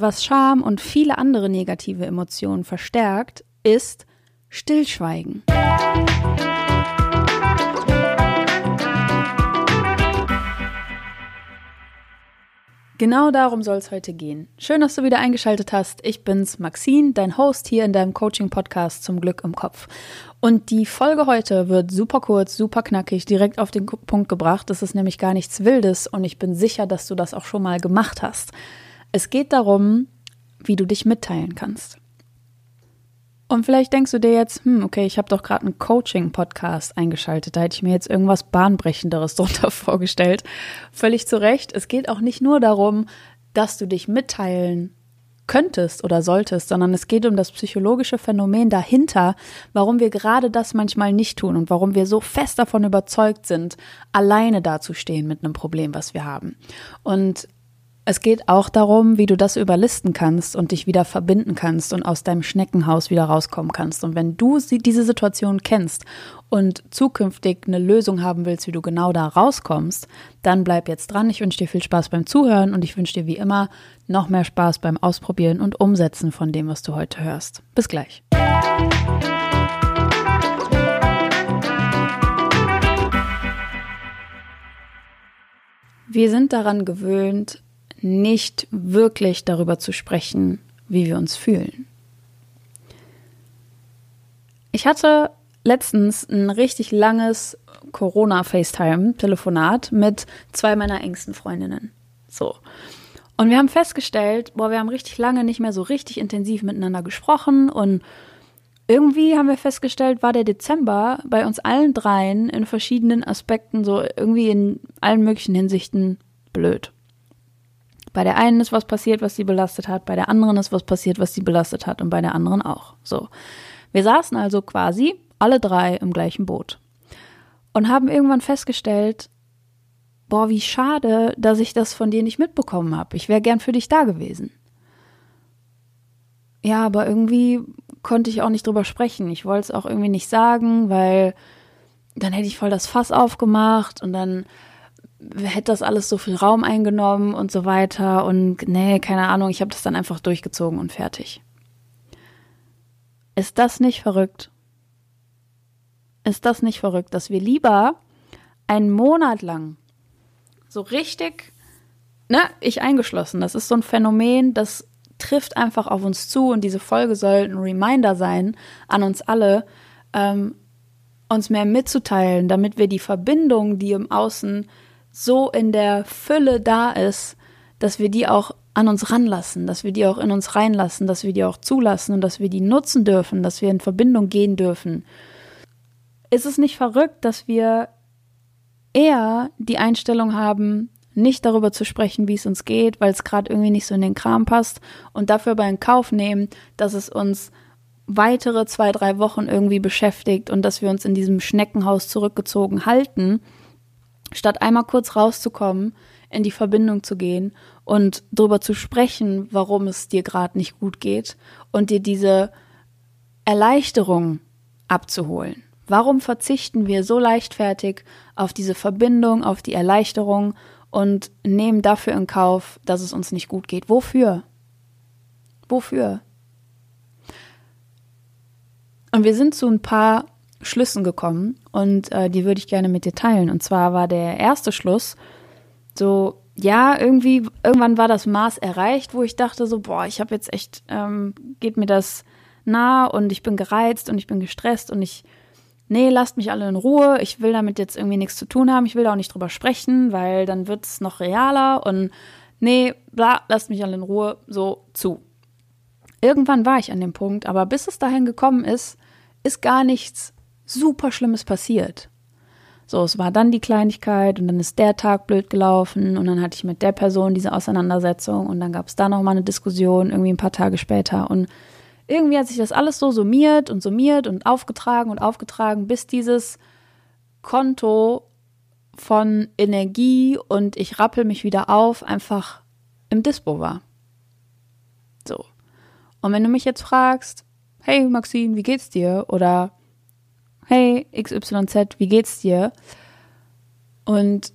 Was Scham und viele andere negative Emotionen verstärkt, ist Stillschweigen. Genau darum soll es heute gehen. Schön, dass du wieder eingeschaltet hast. Ich bin's, Maxine, dein Host hier in deinem Coaching-Podcast zum Glück im Kopf. Und die Folge heute wird super kurz, super knackig, direkt auf den Punkt gebracht. Das ist nämlich gar nichts Wildes und ich bin sicher, dass du das auch schon mal gemacht hast. Es geht darum, wie du dich mitteilen kannst. Und vielleicht denkst du dir jetzt, hm, okay, ich habe doch gerade einen Coaching-Podcast eingeschaltet, da hätte ich mir jetzt irgendwas Bahnbrechenderes drunter vorgestellt. Völlig zu Recht. Es geht auch nicht nur darum, dass du dich mitteilen könntest oder solltest, sondern es geht um das psychologische Phänomen dahinter, warum wir gerade das manchmal nicht tun und warum wir so fest davon überzeugt sind, alleine dazustehen mit einem Problem, was wir haben. Und es geht auch darum, wie du das überlisten kannst und dich wieder verbinden kannst und aus deinem Schneckenhaus wieder rauskommen kannst. Und wenn du diese Situation kennst und zukünftig eine Lösung haben willst, wie du genau da rauskommst, dann bleib jetzt dran. Ich wünsche dir viel Spaß beim Zuhören und ich wünsche dir wie immer noch mehr Spaß beim Ausprobieren und Umsetzen von dem, was du heute hörst. Bis gleich. Wir sind daran gewöhnt, nicht wirklich darüber zu sprechen, wie wir uns fühlen. Ich hatte letztens ein richtig langes Corona-FaceTime-Telefonat mit zwei meiner engsten Freundinnen. So. Und wir haben festgestellt, boah, wir haben richtig lange nicht mehr so richtig intensiv miteinander gesprochen und irgendwie haben wir festgestellt, war der Dezember bei uns allen dreien in verschiedenen Aspekten so irgendwie in allen möglichen Hinsichten blöd. Bei der einen ist was passiert, was sie belastet hat, bei der anderen ist was passiert, was sie belastet hat und bei der anderen auch. So. Wir saßen also quasi alle drei im gleichen Boot und haben irgendwann festgestellt, boah, wie schade, dass ich das von dir nicht mitbekommen habe. Ich wäre gern für dich da gewesen. Ja, aber irgendwie konnte ich auch nicht drüber sprechen. Ich wollte es auch irgendwie nicht sagen, weil dann hätte ich voll das Fass aufgemacht und dann hätte das alles so viel Raum eingenommen und so weiter. Und nee, keine Ahnung, ich habe das dann einfach durchgezogen und fertig. Ist das nicht verrückt? Ist das nicht verrückt, dass wir lieber einen Monat lang so richtig, ne, ich eingeschlossen, das ist so ein Phänomen, das trifft einfach auf uns zu und diese Folge soll ein Reminder sein an uns alle, ähm, uns mehr mitzuteilen, damit wir die Verbindung, die im Außen so in der Fülle da ist, dass wir die auch an uns ranlassen, dass wir die auch in uns reinlassen, dass wir die auch zulassen und dass wir die nutzen dürfen, dass wir in Verbindung gehen dürfen. Ist es nicht verrückt, dass wir eher die Einstellung haben, nicht darüber zu sprechen, wie es uns geht, weil es gerade irgendwie nicht so in den Kram passt und dafür aber in Kauf nehmen, dass es uns weitere zwei, drei Wochen irgendwie beschäftigt und dass wir uns in diesem Schneckenhaus zurückgezogen halten statt einmal kurz rauszukommen, in die Verbindung zu gehen und darüber zu sprechen, warum es dir gerade nicht gut geht und dir diese Erleichterung abzuholen. Warum verzichten wir so leichtfertig auf diese Verbindung, auf die Erleichterung und nehmen dafür in Kauf, dass es uns nicht gut geht? Wofür? Wofür? Und wir sind zu ein paar Schlüssen gekommen und äh, die würde ich gerne mit dir teilen. Und zwar war der erste Schluss so, ja, irgendwie, irgendwann war das Maß erreicht, wo ich dachte so, boah, ich habe jetzt echt, ähm, geht mir das nah und ich bin gereizt und ich bin gestresst und ich, nee, lasst mich alle in Ruhe, ich will damit jetzt irgendwie nichts zu tun haben, ich will da auch nicht drüber sprechen, weil dann wird es noch realer und nee, bla, lasst mich alle in Ruhe, so zu. Irgendwann war ich an dem Punkt, aber bis es dahin gekommen ist, ist gar nichts super Schlimmes passiert. So, es war dann die Kleinigkeit und dann ist der Tag blöd gelaufen und dann hatte ich mit der Person diese Auseinandersetzung und dann gab es da nochmal eine Diskussion irgendwie ein paar Tage später und irgendwie hat sich das alles so summiert und summiert und aufgetragen und aufgetragen, bis dieses Konto von Energie und ich rappel mich wieder auf einfach im Dispo war. So. Und wenn du mich jetzt fragst, hey Maxine, wie geht's dir? Oder hey XYZ, wie geht's dir? Und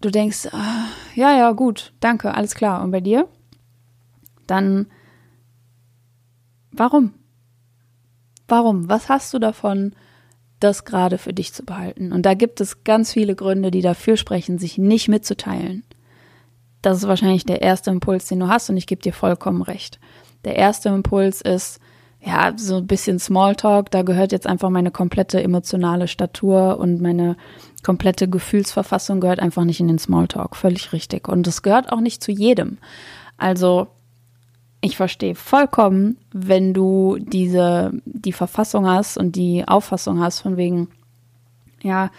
du denkst, ah, ja, ja, gut, danke, alles klar. Und bei dir? dann warum? Warum? Was hast du davon, das gerade für dich zu behalten? Und da gibt es ganz viele Gründe, die dafür sprechen, sich nicht mitzuteilen. Das ist wahrscheinlich der erste Impuls, den du hast, und ich gebe dir vollkommen recht. Der erste Impuls ist, ja, so ein bisschen Smalltalk, da gehört jetzt einfach meine komplette emotionale Statur und meine komplette Gefühlsverfassung gehört einfach nicht in den Smalltalk. Völlig richtig. Und es gehört auch nicht zu jedem. Also, ich verstehe vollkommen, wenn du diese, die Verfassung hast und die Auffassung hast von wegen, ja,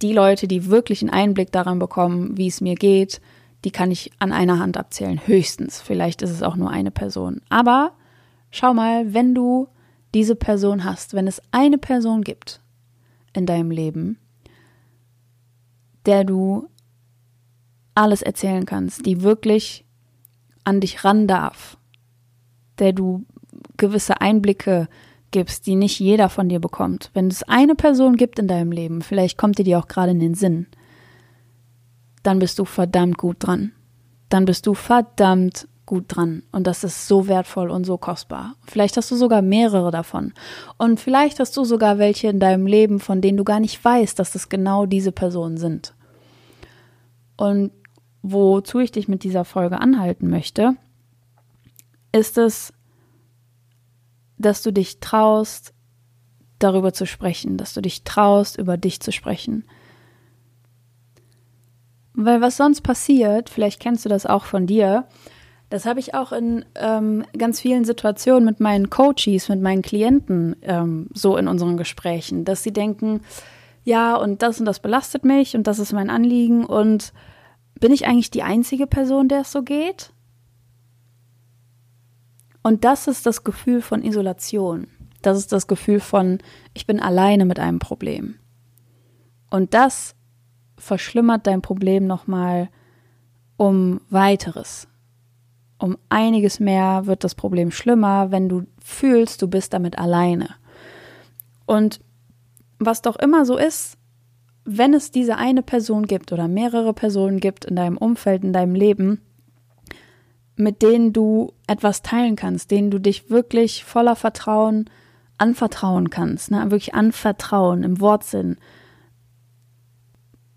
die Leute, die wirklich einen Einblick daran bekommen, wie es mir geht, die kann ich an einer Hand abzählen, höchstens. Vielleicht ist es auch nur eine Person. Aber schau mal, wenn du diese Person hast, wenn es eine Person gibt in deinem Leben, der du alles erzählen kannst, die wirklich an dich ran darf, der du gewisse Einblicke gibst, die nicht jeder von dir bekommt. Wenn es eine Person gibt in deinem Leben, vielleicht kommt dir die auch gerade in den Sinn, dann bist du verdammt gut dran. Dann bist du verdammt gut dran. Und das ist so wertvoll und so kostbar. Vielleicht hast du sogar mehrere davon. Und vielleicht hast du sogar welche in deinem Leben, von denen du gar nicht weißt, dass es genau diese Personen sind. Und wozu ich dich mit dieser Folge anhalten möchte, ist es, dass du dich traust, darüber zu sprechen, dass du dich traust, über dich zu sprechen. Weil was sonst passiert, vielleicht kennst du das auch von dir, das habe ich auch in ähm, ganz vielen Situationen mit meinen Coaches, mit meinen Klienten ähm, so in unseren Gesprächen, dass sie denken, ja, und das und das belastet mich und das ist mein Anliegen und bin ich eigentlich die einzige Person, der es so geht? Und das ist das Gefühl von Isolation. Das ist das Gefühl von, ich bin alleine mit einem Problem. Und das verschlimmert dein Problem nochmal um weiteres. Um einiges mehr wird das Problem schlimmer, wenn du fühlst, du bist damit alleine. Und was doch immer so ist, wenn es diese eine Person gibt oder mehrere Personen gibt in deinem Umfeld, in deinem Leben, mit denen du etwas teilen kannst, denen du dich wirklich voller Vertrauen anvertrauen kannst, ne? wirklich anvertrauen im Wortsinn.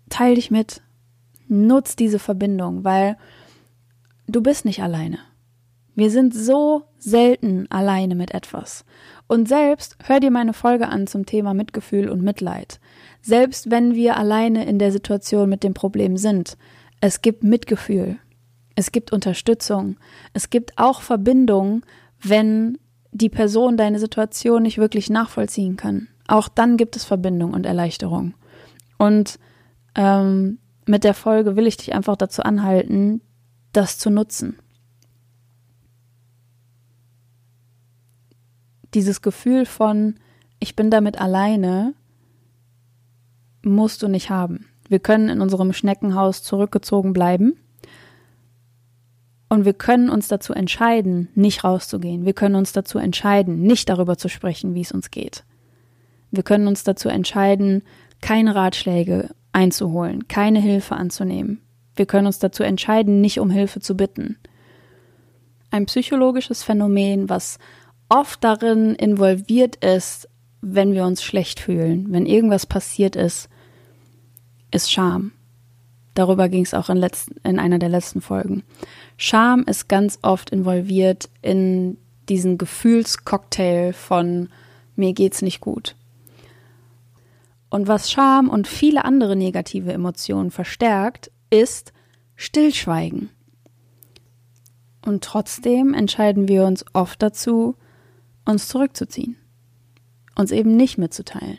Teil dich mit, nutz diese Verbindung, weil du bist nicht alleine. Wir sind so selten alleine mit etwas. Und selbst hör dir meine Folge an zum Thema Mitgefühl und Mitleid. Selbst wenn wir alleine in der Situation mit dem Problem sind, es gibt Mitgefühl, es gibt Unterstützung, es gibt auch Verbindung, wenn die Person deine Situation nicht wirklich nachvollziehen kann. Auch dann gibt es Verbindung und Erleichterung. Und ähm, mit der Folge will ich dich einfach dazu anhalten, das zu nutzen. Dieses Gefühl von, ich bin damit alleine, musst du nicht haben. Wir können in unserem Schneckenhaus zurückgezogen bleiben. Und wir können uns dazu entscheiden, nicht rauszugehen. Wir können uns dazu entscheiden, nicht darüber zu sprechen, wie es uns geht. Wir können uns dazu entscheiden, keine Ratschläge einzuholen, keine Hilfe anzunehmen. Wir können uns dazu entscheiden, nicht um Hilfe zu bitten. Ein psychologisches Phänomen, was oft darin involviert ist, wenn wir uns schlecht fühlen, wenn irgendwas passiert ist, ist Scham. Darüber ging es auch in, letzten, in einer der letzten Folgen. Scham ist ganz oft involviert in diesen Gefühlscocktail von mir geht's nicht gut. Und was Scham und viele andere negative Emotionen verstärkt, ist Stillschweigen. Und trotzdem entscheiden wir uns oft dazu, uns zurückzuziehen, uns eben nicht mitzuteilen.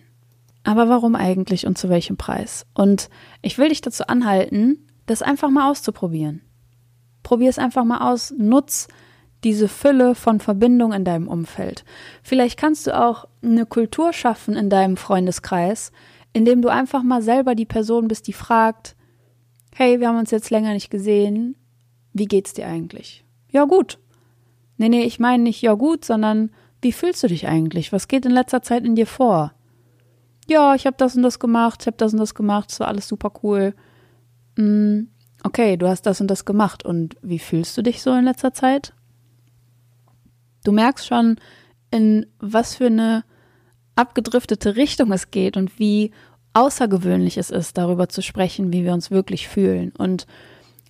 Aber warum eigentlich und zu welchem Preis? Und ich will dich dazu anhalten, das einfach mal auszuprobieren. Probier es einfach mal aus, nutz diese Fülle von Verbindung in deinem Umfeld. Vielleicht kannst du auch eine Kultur schaffen in deinem Freundeskreis, indem du einfach mal selber die Person bist, die fragt, hey, wir haben uns jetzt länger nicht gesehen, wie geht's dir eigentlich? Ja, gut. Nee, nee, ich meine nicht ja gut, sondern wie fühlst du dich eigentlich? Was geht in letzter Zeit in dir vor? Ja, ich habe das und das gemacht, ich habe das und das gemacht, es war alles super cool. Hm, okay, du hast das und das gemacht und wie fühlst du dich so in letzter Zeit? Du merkst schon, in was für eine abgedriftete Richtung es geht und wie außergewöhnlich es ist, darüber zu sprechen, wie wir uns wirklich fühlen. Und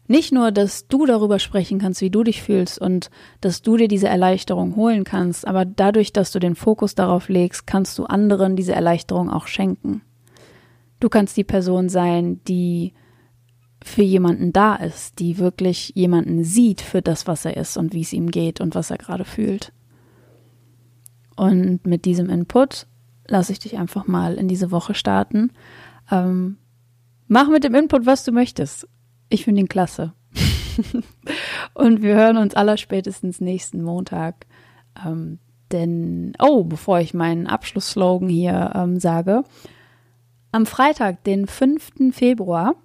nicht nur, dass du darüber sprechen kannst, wie du dich fühlst und dass du dir diese Erleichterung holen kannst, aber dadurch, dass du den Fokus darauf legst, kannst du anderen diese Erleichterung auch schenken. Du kannst die Person sein, die für jemanden da ist, die wirklich jemanden sieht für das, was er ist und wie es ihm geht und was er gerade fühlt. Und mit diesem Input lasse ich dich einfach mal in diese Woche starten. Ähm, mach mit dem Input, was du möchtest. Ich finde ihn klasse. und wir hören uns aller spätestens nächsten Montag. Ähm, denn, oh, bevor ich meinen Abschlussslogan hier ähm, sage, am Freitag, den 5. Februar,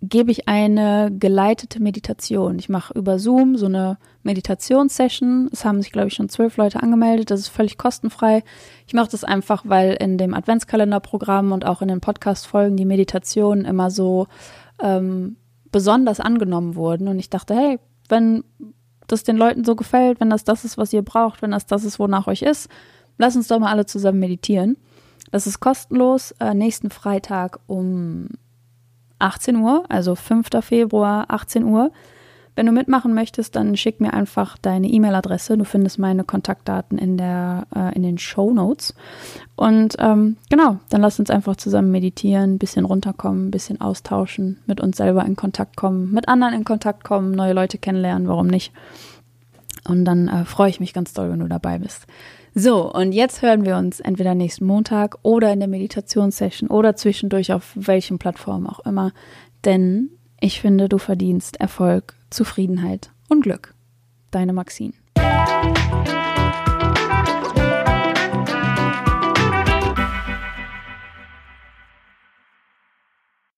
gebe ich eine geleitete Meditation. Ich mache über Zoom so eine Meditationssession. Es haben sich, glaube ich, schon zwölf Leute angemeldet. Das ist völlig kostenfrei. Ich mache das einfach, weil in dem Adventskalenderprogramm und auch in den Podcast-Folgen die Meditationen immer so ähm, besonders angenommen wurden. Und ich dachte, hey, wenn das den Leuten so gefällt, wenn das das ist, was ihr braucht, wenn das das ist, wonach euch ist, lass uns doch mal alle zusammen meditieren. Das ist kostenlos. Äh, nächsten Freitag um 18 Uhr, also 5. Februar, 18 Uhr. Wenn du mitmachen möchtest, dann schick mir einfach deine E-Mail-Adresse. Du findest meine Kontaktdaten in, der, äh, in den Show Notes. Und ähm, genau, dann lass uns einfach zusammen meditieren, ein bisschen runterkommen, ein bisschen austauschen, mit uns selber in Kontakt kommen, mit anderen in Kontakt kommen, neue Leute kennenlernen, warum nicht. Und dann äh, freue ich mich ganz doll, wenn du dabei bist. So, und jetzt hören wir uns entweder nächsten Montag oder in der Meditationssession oder zwischendurch auf welchen Plattformen auch immer. Denn ich finde, du verdienst Erfolg, Zufriedenheit und Glück. Deine Maxine.